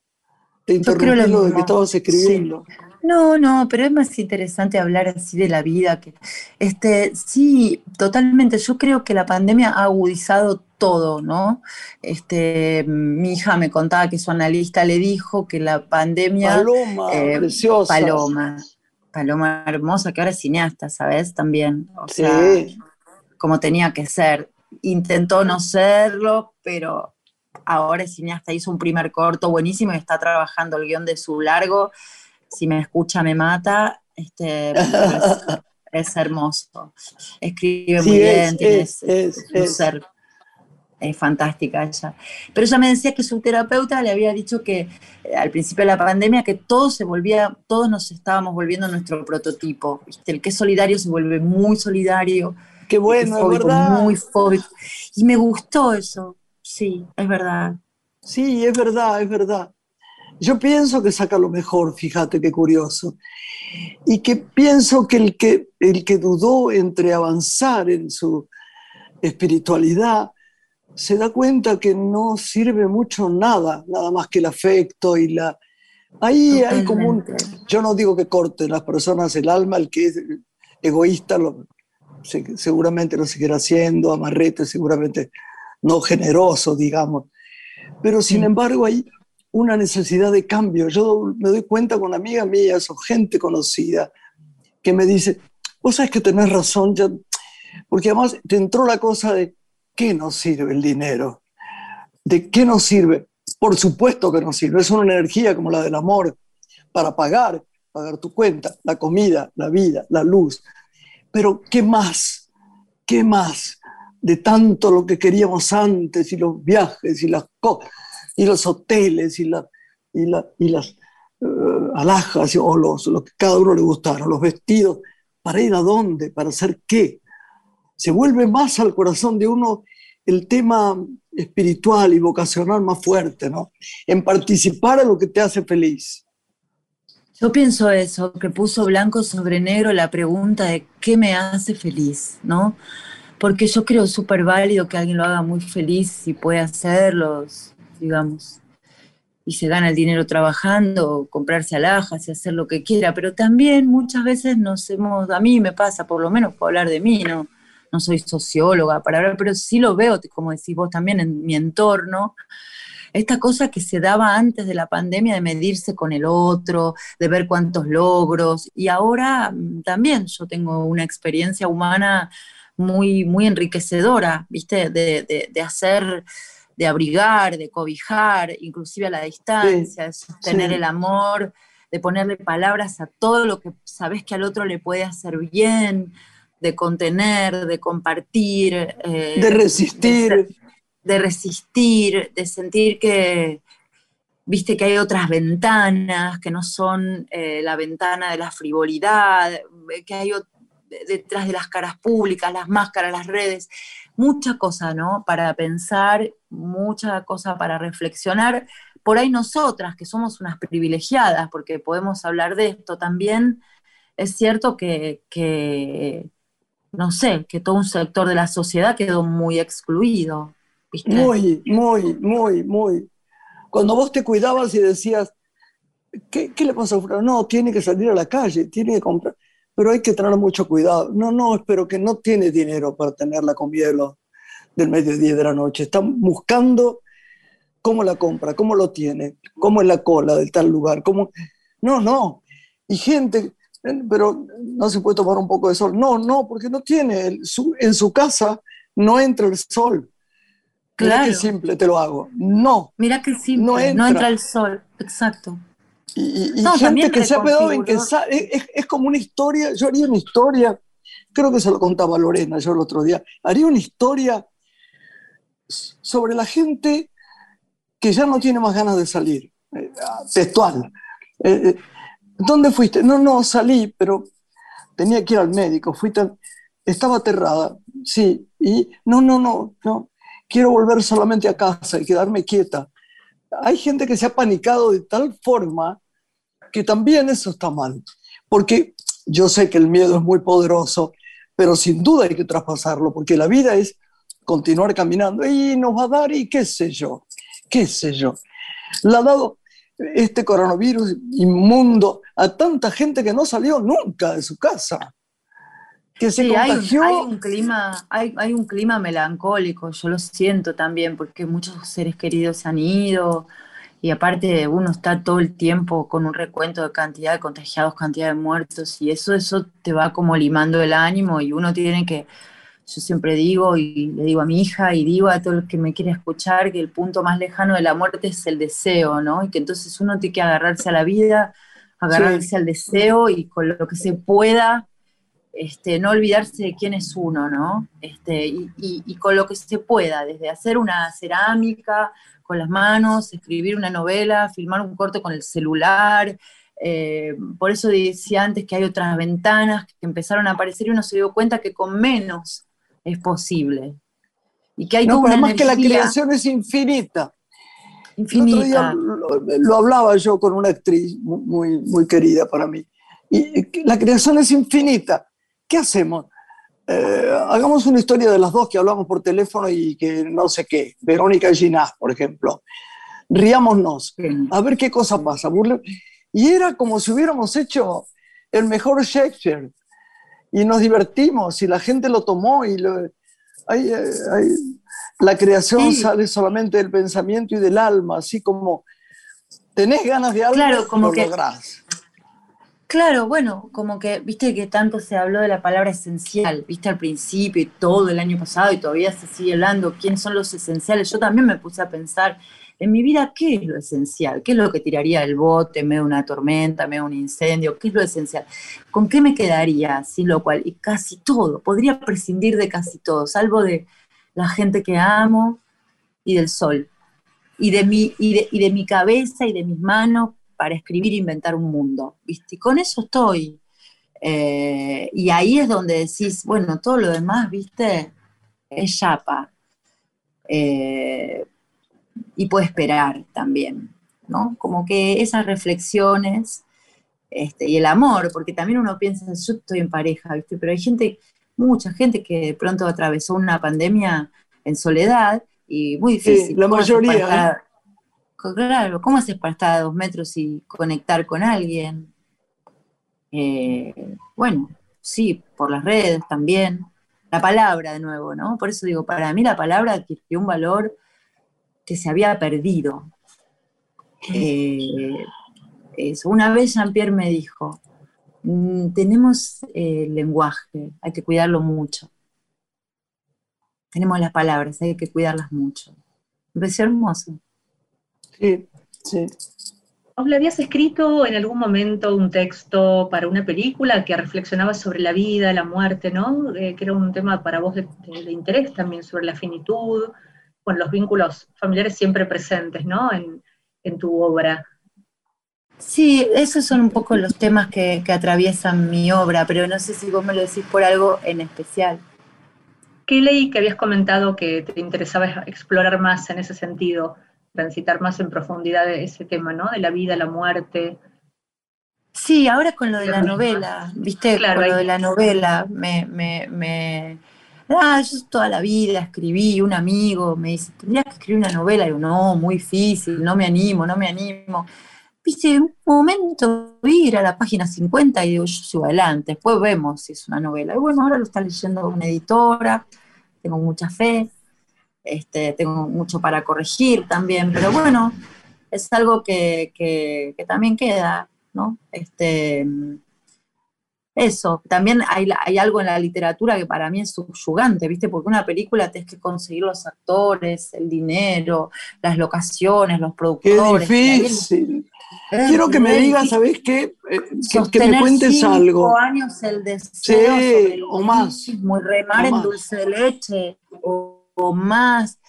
Te interrumpí lo lo de que estabas escribiendo. No, no, pero es más interesante hablar así de la vida que este sí, totalmente. Yo creo que la pandemia ha agudizado todo, ¿no? Este, mi hija me contaba que su analista le dijo que la pandemia Paloma, eh, preciosa. Paloma, Paloma hermosa, que ahora es cineasta, ¿sabes? También. O Sí. sea, como tenía que ser. Intentó no serlo, pero ahora es cineasta. Hizo un primer corto buenísimo y está trabajando el guion de su largo. Si me escucha, me mata. Este, es, es hermoso. Escribe Sí, muy es, bien, tiene es, ese- es, un ser es fantástica ella. Pero ella me decía que su terapeuta le había dicho que eh, al principio de la pandemia que todo se volvía, todos nos estábamos volviendo nuestro prototipo. ¿viste? El que es solidario se vuelve muy solidario, Qué bueno, es fóbico verdad. muy fóbico. Y me gustó eso. Sí, es verdad. Sí, es verdad, es verdad. Yo pienso que saca lo mejor, fíjate qué curioso. Y que pienso que el que, el que dudó entre avanzar en su espiritualidad se da cuenta que no sirve mucho nada, nada más que el afecto y la... Ahí hay como un... Yo no digo que corten las personas el alma, el que es egoísta lo- se- seguramente lo seguirá haciendo, amarrete seguramente no generoso, digamos. Pero sin Sí. embargo hay una necesidad de cambio. Yo me doy cuenta con amigas mías o gente conocida que me dice, vos sabes que tenés razón, ya, porque además te entró la cosa de, ¿qué nos sirve el dinero? ¿De qué nos sirve? Por supuesto que nos sirve, es una energía como la del amor para pagar, pagar tu cuenta, la comida, la vida, la luz. Pero ¿qué más? ¿Qué más de tanto lo que queríamos antes y los viajes y las y los hoteles y, y, y las eh, alhajas o los, lo que cada uno le gustara, los vestidos, para ir a dónde, para hacer qué? Se vuelve más al corazón de uno el tema espiritual y vocacional más fuerte, ¿no? En participar en lo que te hace feliz. Yo pienso eso, que puso blanco sobre negro la pregunta de qué me hace feliz, ¿no? Porque yo creo súper válido que alguien lo haga muy feliz y puede hacerlo, digamos, y se gana el dinero trabajando, comprarse alhajas y hacer lo que quiera, pero también muchas veces nos hemos, a mí me pasa, por lo menos por hablar de mí, ¿no? No soy socióloga para hablar, pero sí lo veo, como decís vos también, en mi entorno, esta cosa que se daba antes de la pandemia de medirse con el otro, de ver cuántos logros, y ahora mm, también yo tengo una experiencia humana muy, muy enriquecedora, ¿viste? De, de, hacer, de abrigar, de cobijar, inclusive a la distancia, de sostener el amor, de ponerle palabras a todo lo que sabes que al otro le puede hacer bien, de contener, de compartir. Eh, de resistir. De, resistir, de sentir que, viste que hay otras ventanas, que no son eh, la ventana de la frivolidad, que hay detrás de las caras públicas, las máscaras, las redes, mucha cosa, ¿no? Para pensar, mucha cosa para reflexionar. Por ahí nosotras, que somos unas privilegiadas, porque podemos hablar de esto también, es cierto que, que no sé, que todo un sector de la sociedad quedó muy excluido. Muy, muy, muy, muy. Cuando vos te cuidabas y decías, ¿qué, le pasa a No, tiene que salir a la calle, tiene que comprar, pero hay que tener mucho cuidado. No, no, espero que no tiene dinero para tener la comida del mediodía de la noche. Están buscando cómo la compra, cómo lo tiene, cómo es la cola del tal lugar, cómo... No, no. Y gente pero no se puede tomar un poco de sol. No, no, porque no tiene, en su casa no entra el sol. Claro. Mira qué simple te lo hago. No. Mira qué simple, no entra, el sol, exacto. Y, gente que se ha pegado en que es, es, como una historia, yo haría una historia, creo que se lo contaba Lorena yo el otro día, haría una historia sobre la gente que ya no tiene más ganas de salir, eh, textual. Eh, eh, ¿Dónde fuiste? No, no, salí, pero tenía que ir al médico. Fui tan... Estaba aterrada, sí. Y no, no, no, no. Quiero volver solamente a casa y quedarme quieta. Hay gente que se ha panicado de tal forma que también eso está mal. Porque yo sé que el miedo es muy poderoso, pero sin duda hay que traspasarlo, porque la vida es continuar caminando y nos va a dar y qué sé yo, qué sé yo. La ha dado, este coronavirus inmundo a tanta gente que no salió nunca de su casa. Que se contagió. Hay, un clima, hay, hay, un clima melancólico, yo lo siento también, porque muchos seres queridos se han ido, y aparte uno está todo el tiempo con un recuento de cantidad de contagiados, cantidad de muertos, y eso, eso te va como limando el ánimo, y uno tiene que yo siempre digo y le digo a mi hija y digo a todo el que me quiere escuchar que el punto más lejano de la muerte es el deseo, ¿no? Y que entonces uno tiene que agarrarse a la vida, agarrarse al deseo y con lo que se pueda, este, no olvidarse de quién es uno, ¿no? Este, y, con lo que se pueda, desde hacer una cerámica con las manos, escribir una novela, filmar un corto con el celular, eh, por eso decía antes que hay otras ventanas que empezaron a aparecer y uno se dio cuenta que con menos es posible. Y que hay no, además que la creación es infinita. Infinita. lo, hablaba yo con una actriz muy, muy querida para mí. Y la creación es infinita. ¿Qué hacemos? Eh, hagamos una historia de las dos que hablamos por teléfono y que no sé qué. Verónica Ginás, por ejemplo. Riámonos. A ver qué cosa pasa. Y era como si hubiéramos hecho el mejor Shakespeare y nos divertimos y la gente lo tomó y lo, la creación sale solamente del pensamiento y del alma, así como tenés ganas de algo, claro, como lo que, lográs. Claro, bueno, como que, viste que tanto se habló de la palabra esencial, viste al principio y todo el año pasado y todavía se sigue hablando, quiénes son los esenciales. Yo también me puse a pensar en mi vida, ¿qué es lo esencial? ¿Qué es lo que tiraría el bote, me una tormenta, me un incendio? ¿Qué es lo esencial? ¿Con qué me quedaría? Sin lo cual, y casi todo, podría prescindir de casi todo, salvo de la gente que amo y del sol, y de mi, y de, y de mi cabeza y de mis manos para escribir e inventar un mundo, ¿viste? Y con eso estoy. Eh, y ahí es donde decís, bueno, todo lo demás, ¿viste? Es chapa. Eh, y puede esperar también, ¿no? Como que esas reflexiones este, y el amor, porque también uno piensa, yo estoy en pareja, ¿viste? Pero hay gente, mucha gente que de pronto atravesó una pandemia en soledad y muy difícil. Sí, la ¿Cómo haces mayoría, estar- Claro, ¿cómo haces para estar a dos metros y conectar con alguien? Eh, bueno, sí, por las redes también. La palabra de nuevo, ¿no? Por eso digo, para mí la palabra adquirió un valor que se había perdido. Eh, eso. Una vez Jean-Pierre me dijo, "Mm, tenemos eh, lenguaje, hay que cuidarlo mucho. Tenemos las palabras, hay que cuidarlas mucho. Me pareció hermoso. Sí, sí. ¿Vos le habías escrito en algún momento un texto para una película que reflexionaba sobre la vida, la muerte, ¿no? Eh, que era un tema para vos de, de- de interés también, sobre la finitud, con los vínculos familiares siempre presentes, ¿no? En, en tu obra. Sí, esos son un poco los temas que, que atraviesan mi obra, pero no sé si vos me lo decís por algo en especial. ¿Qué leí que habías comentado que te interesaba explorar más en ese sentido, transitar más en profundidad ese tema, ¿no? De la vida, la muerte. Sí, ahora con lo de la novela, viste, Claro, con lo de la novela, me, me, me- ah, yo toda la vida escribí, un amigo me dice, tendrías que escribir una novela, y digo, no, muy difícil, no me animo, no me animo. Viste, un momento vi ir a la página 50 y digo, yo sigo adelante, después vemos si es una novela. Y bueno, ahora lo está leyendo una editora, tengo mucha fe, este, tengo mucho para corregir también, pero bueno, es algo que, que- que también queda, ¿no? Este, eso, también hay, hay algo en la literatura que para mí es subyugante, ¿viste? Porque una película tienes que conseguir los actores, el dinero, las locaciones, los Qué productores. el- difícil. es Quiero que me digas, ¿sabés qué? Eh, Que, que me cuentes cinco algo. años el deseo Sí, sobre el o más, mismo, y remar en dulce de leche, o, o más.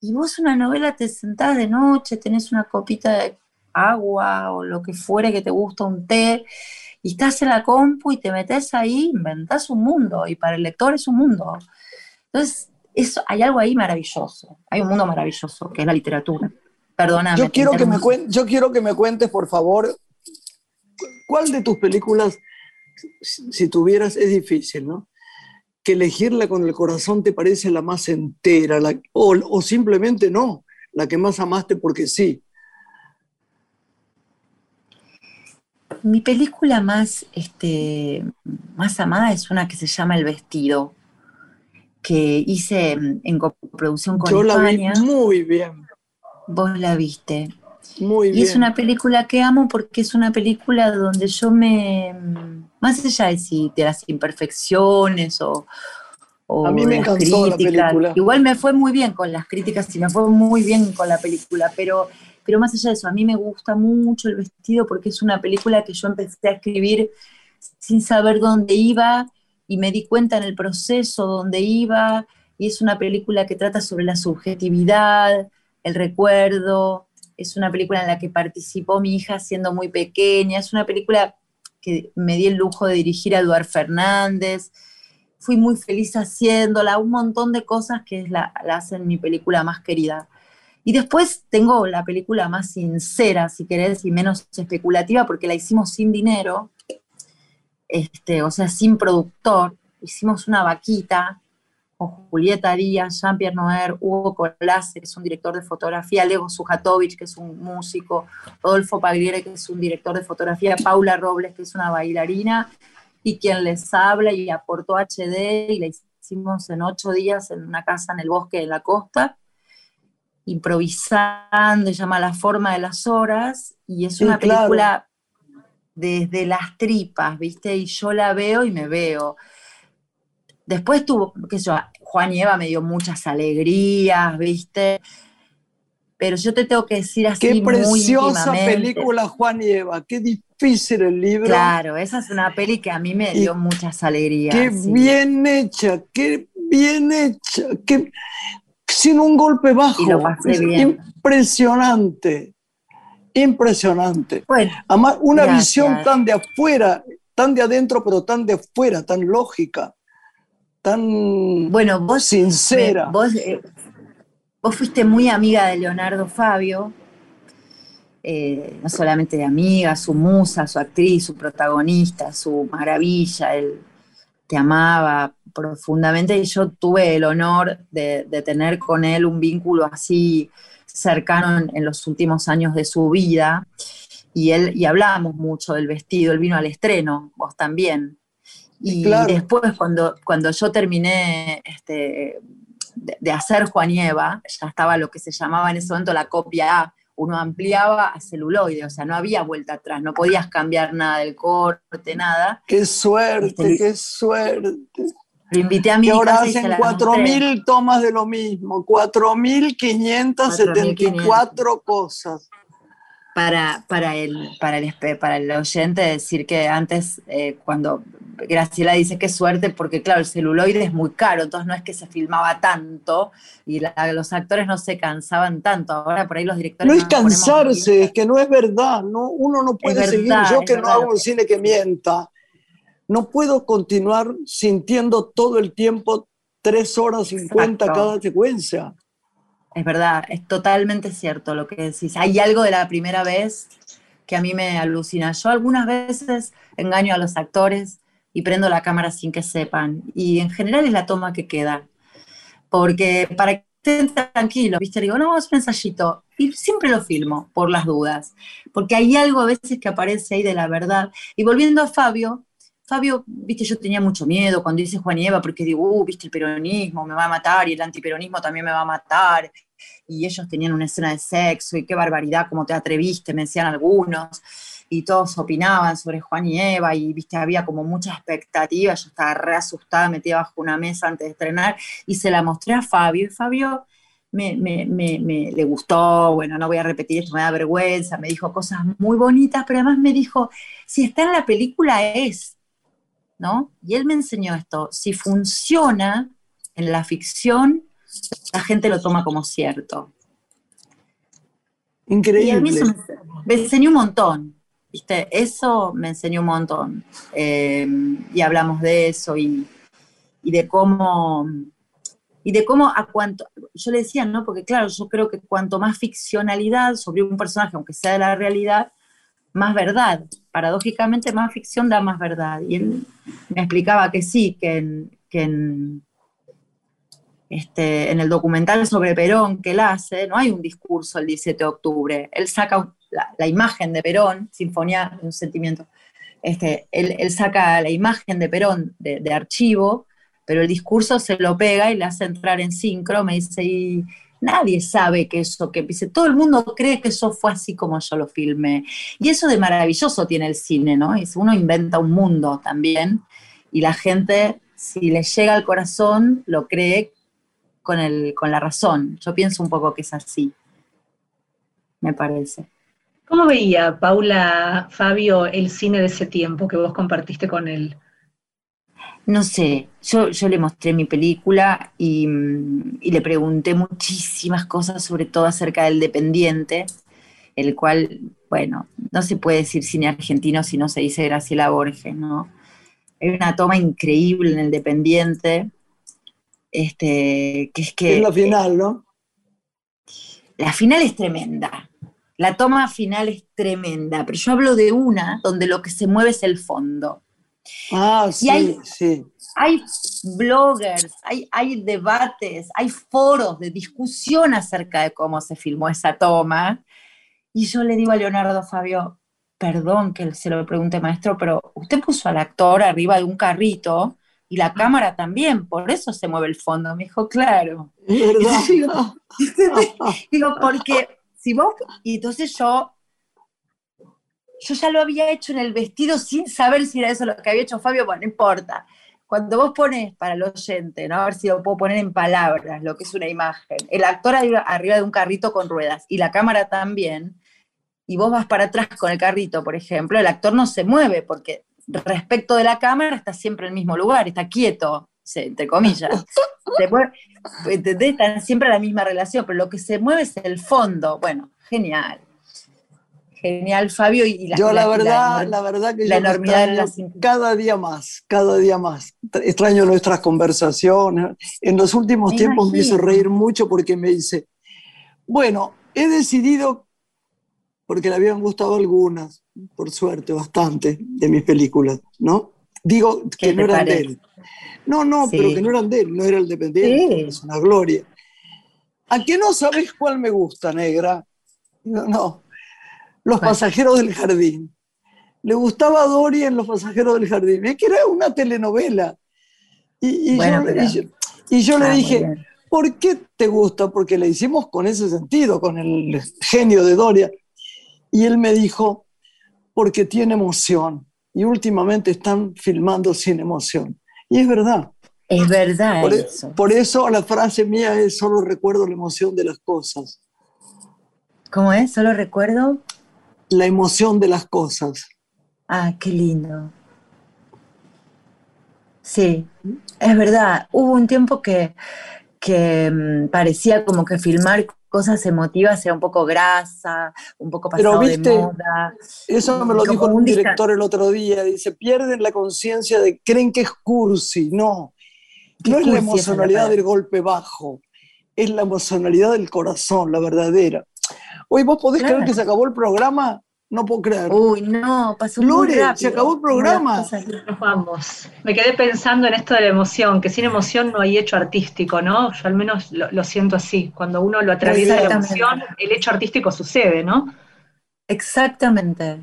Y vos una novela te sentás de noche, tenés una copita de agua o lo que fuere que te gusta, un té, y estás en la compu y te metes ahí, inventás un mundo, y para el lector es un mundo. Entonces, eso, hay algo ahí maravilloso, hay un mundo maravilloso, que es la literatura. Perdóname. Yo quiero, que me cuen- yo quiero que me cuentes, por favor, cuál de tus películas, si si tuvieras, es difícil, ¿no? Que elegirla con el corazón te parece la más entera, la- o, o simplemente no, la que más amaste porque sí. Mi película más, este, más amada es una que se llama El Vestido, que hice en coproducción con Yo la vi España. muy bien, Vos la viste. muy Y bien. es una película que amo porque es una película donde yo me, más allá de, si, de las imperfecciones o, o A mí me encantó la críticas, película. igual me fue muy bien con las críticas y me fue muy bien con la película, pero, pero más allá de eso, a mí me gusta mucho el vestido porque es una película que yo empecé a escribir sin saber dónde iba y me di cuenta en el proceso dónde iba y es una película que trata sobre la subjetividad, el recuerdo, es una película en la que participó mi hija siendo muy pequeña, es una película que me di el lujo de dirigir a Eduard Fernández, fui muy feliz haciéndola, un montón de cosas que es la, la hacen mi película más querida. Y después tengo la película más sincera, si querés, y menos especulativa, porque la hicimos sin dinero, este, o sea, sin productor. Hicimos una vaquita con Julieta Díaz, Jean-Pierre Noer, Hugo Colase, que es un director de fotografía, Lego Sujatovic, que es un músico, Rodolfo Pagliere, que es un director de fotografía, Paula Robles, que es una bailarina, y quien les habla y aportó HD, y la hicimos en ocho días en una casa en el bosque de la costa, improvisando, y llama La forma de las horas, y es Sí, una claro. película desde las tripas, ¿viste? Y yo la veo y me veo. Después tuvo, qué sé yo, Juan y Eva me dio muchas alegrías, ¿viste? pero yo te tengo que decir así Qué preciosa película, Juan y Eva. Qué difícil el libro. Claro, esa es una peli que a mí me Y dio muchas alegrías. Qué sí. bien hecha, qué bien hecha, qué, sin un golpe bajo. Y lo pasé bien. Impresionante, impresionante. Bueno, Además, una Gracias. visión tan de afuera, tan de adentro, pero tan de afuera, tan lógica, tan bueno, vos sincera. Me- vos, eh, vos fuiste muy amiga de Leonardo Fabio, eh, no solamente de amiga, su musa, su actriz, su protagonista, su maravilla, él te amaba profundamente y yo tuve el honor de, de tener con él un vínculo así cercano en, en los últimos años de su vida y él y hablamos mucho del vestido, él vino al estreno, vos también. Y Claro. después cuando, cuando yo terminé este, de, de hacer Juan y Eva, ya estaba lo que se llamaba en ese momento la copia A, uno ampliaba a celuloide, o sea, no había vuelta atrás, no podías cambiar nada del corte, nada. Qué suerte, Este- qué suerte. Lo invité a mi Que ahora hacen la mostré. 4.000 tomas de lo mismo, 4.574 cosas. para, para, el, para, el, para el oyente decir que antes, eh, cuando Graciela dice que suerte, porque claro, el celuloide es muy caro, entonces no es que se filmaba tanto y la- los actores no se cansaban tanto. Ahora por ahí los directores. No es cansarse, es que no es verdad. No, uno no puede verdad, seguir. Yo que no hago un cine que mienta, no puedo continuar sintiendo todo el tiempo tres horas cincuenta cada secuencia. Es verdad, es totalmente cierto lo que decís. Hay algo de la primera vez que a mí me alucina. Yo algunas veces engaño a los actores y prendo la cámara sin que sepan. Y en general es la toma que queda. Porque para que estén tranquilos, ¿viste? Digo, no, hacer un ensayito. Y siempre lo filmo, por las dudas. Porque hay algo a veces que aparece ahí de la verdad. Y volviendo a Fabio, Fabio, viste, yo tenía mucho miedo cuando hice Juan y Eva, porque digo, uh, viste, el peronismo me va a matar y el antiperonismo también me va a matar. Y ellos tenían una escena de sexo y qué barbaridad, cómo te atreviste, me decían algunos. Y todos opinaban sobre Juan y Eva y, viste, había como mucha expectativa. Yo estaba re asustada, metida bajo una mesa antes de estrenar y se la mostré a Fabio. Y Fabio me, me- me- me- le gustó, bueno, no voy a repetir esto, me da vergüenza, me dijo cosas muy bonitas, pero además me dijo, si está en la película es, ¿no? Y él me enseñó esto, si funciona en la ficción, la gente lo toma como cierto. Y a mí Increíble. eso me, me enseñó un montón, ¿viste? Eso me enseñó un montón. Eh, y hablamos de eso y, y de cómo, y de cómo a cuanto, yo le decía, ¿no? Porque claro, yo creo que cuanto más ficcionalidad sobre un personaje, aunque sea de la realidad, más verdad. Paradójicamente, más ficción da más verdad. Y él me explicaba que sí, que en, que este, en el documental sobre Perón que él hace, no hay un discurso el 17 de octubre. Él saca la, imagen de Perón, Sinfonía de un Sentimiento. Este, él, saca la imagen de Perón de, de archivo, pero el discurso se lo pega y le hace entrar en sincro. Me dice, y nadie sabe que eso, que dice, todo el mundo cree que eso fue así como yo lo filmé. Y eso de maravilloso tiene el cine, ¿no? Es, uno inventa un mundo también y la gente, si le llega al corazón, lo cree con, el, con la razón. Yo pienso un poco que es así, me parece. ¿Cómo veía Paula Fabio el cine de ese tiempo que vos compartiste con él? No sé, yo, yo le mostré mi película y, mm, y le pregunté muchísimas cosas, sobre todo acerca del dependiente, el cual, bueno, no se puede decir cine argentino si no se dice Graciela Borges, ¿no? Hay una toma increíble en el dependiente, este, que es que... Es la final, ¿no? La final es tremenda. La toma final es tremenda, pero yo hablo de una donde lo que se mueve es el fondo. Ah, sí, hay- sí. Hay bloggers, hay, hay debates, hay foros de discusión acerca de cómo se filmó esa toma. Y yo le digo a Leonardo Fabio, perdón que se lo pregunte maestro, pero usted puso al actor arriba de un carrito y la cámara también, por eso se mueve el fondo. Me dijo, claro. Digo, porque si vos, y entonces yo, yo ya lo había hecho en el vestido sin saber si era eso lo que había hecho Fabio, bueno, no importa. cuando vos pones para el oyente, ¿no? a ver si lo puedo poner en palabras, lo que es una imagen, el actor arriba, de un carrito con ruedas y la cámara también, y vos vas para atrás con el carrito, por ejemplo, el actor no se mueve porque respecto de la cámara está siempre en el mismo lugar, está quieto, entre comillas. Se mueve- ¿entendés? Están siempre la misma relación, pero lo que se mueve es el fondo. Bueno, genial. Genial, Fabio. Y la, Yo la la- verdad, la- la verdad que la yo enormidad de las cada día más, cada día más. Extraño nuestras conversaciones. En los últimos Me tiempos me hizo reír mucho porque me dice, bueno, he decidido, porque le habían gustado algunas, por suerte, bastante, de mis películas, ¿no? Digo ¿Qué que no eran de él. No, no, Sí. pero que no eran de él, no era el dependiente, Sí. es una gloria. ¿A qué no sabes cuál me gusta, negra? No, no. Los pasajeros del jardín. Le gustaba a Dory en Los pasajeros del jardín. Es que era una telenovela. Y, y Bueno, yo, pero- y yo- y yo le Ah, dije. ¿por qué te gusta? Porque la hicimos con ese sentido, con el genio de Doria. Y él me dijo, porque tiene emoción. Y últimamente están filmando sin emoción. Y es verdad. Es verdad Por, e- eso. por eso la frase mía es, solo recuerdo la emoción de las cosas. ¿Cómo es? Solo recuerdo. La emoción de las cosas. Ah, qué lindo. Sí, es verdad. Hubo un tiempo que, que mm, parecía como que filmar cosas emotivas era un poco grasa, un poco Pero, pasado de ¿viste? moda. Eso me lo dijo un director el otro día. Dice, pierden la conciencia de, creen que es cursi. No, no es la emocionalidad del golpe bajo. Es la emocionalidad del corazón, la verdadera. Hoy vos podés Claro. creer que se acabó el programa. No puedo creer. Uy, no, pasó muy Lore, rápido. se acabó el programa. Nos vamos. Me quedé pensando en esto de la emoción, que sin emoción no hay hecho artístico, ¿no? Yo al menos lo, lo siento así. Cuando uno lo atraviesa la emoción, el hecho artístico sucede, ¿no? Exactamente,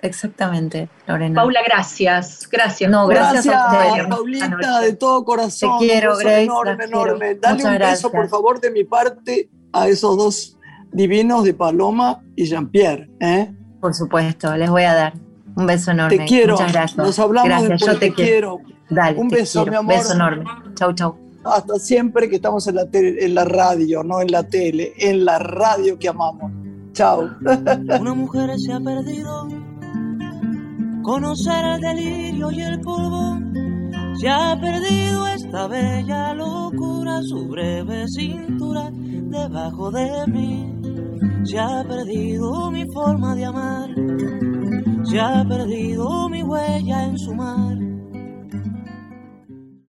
exactamente, Lorena. Paula, gracias. Gracias. No, gracias Gracias, a ustedes. Paulita, de todo corazón. Te quiero, Grace, enorme, enorme. Dale Muchas un beso, gracias. por favor, de mi parte a esos dos divinos de Paloma y Jean-Pierre. ¿eh? Por supuesto, les voy a dar un beso enorme. Te quiero. Muchas gracias. Nos hablamos gracias, después. yo te, quiero. Dale, Un te beso, quiero. mi amor. Beso enorme. Chau, chau. Hasta siempre que estamos en la, tele- en la radio, no en la tele, en la radio que amamos. Chao. Una mujer se ha perdido. Conocer el delirio y el polvo. Se ha perdido esta bella locura, su breve cintura debajo de mí. Se ha perdido mi forma de amar. Se ha perdido mi huella en su mar.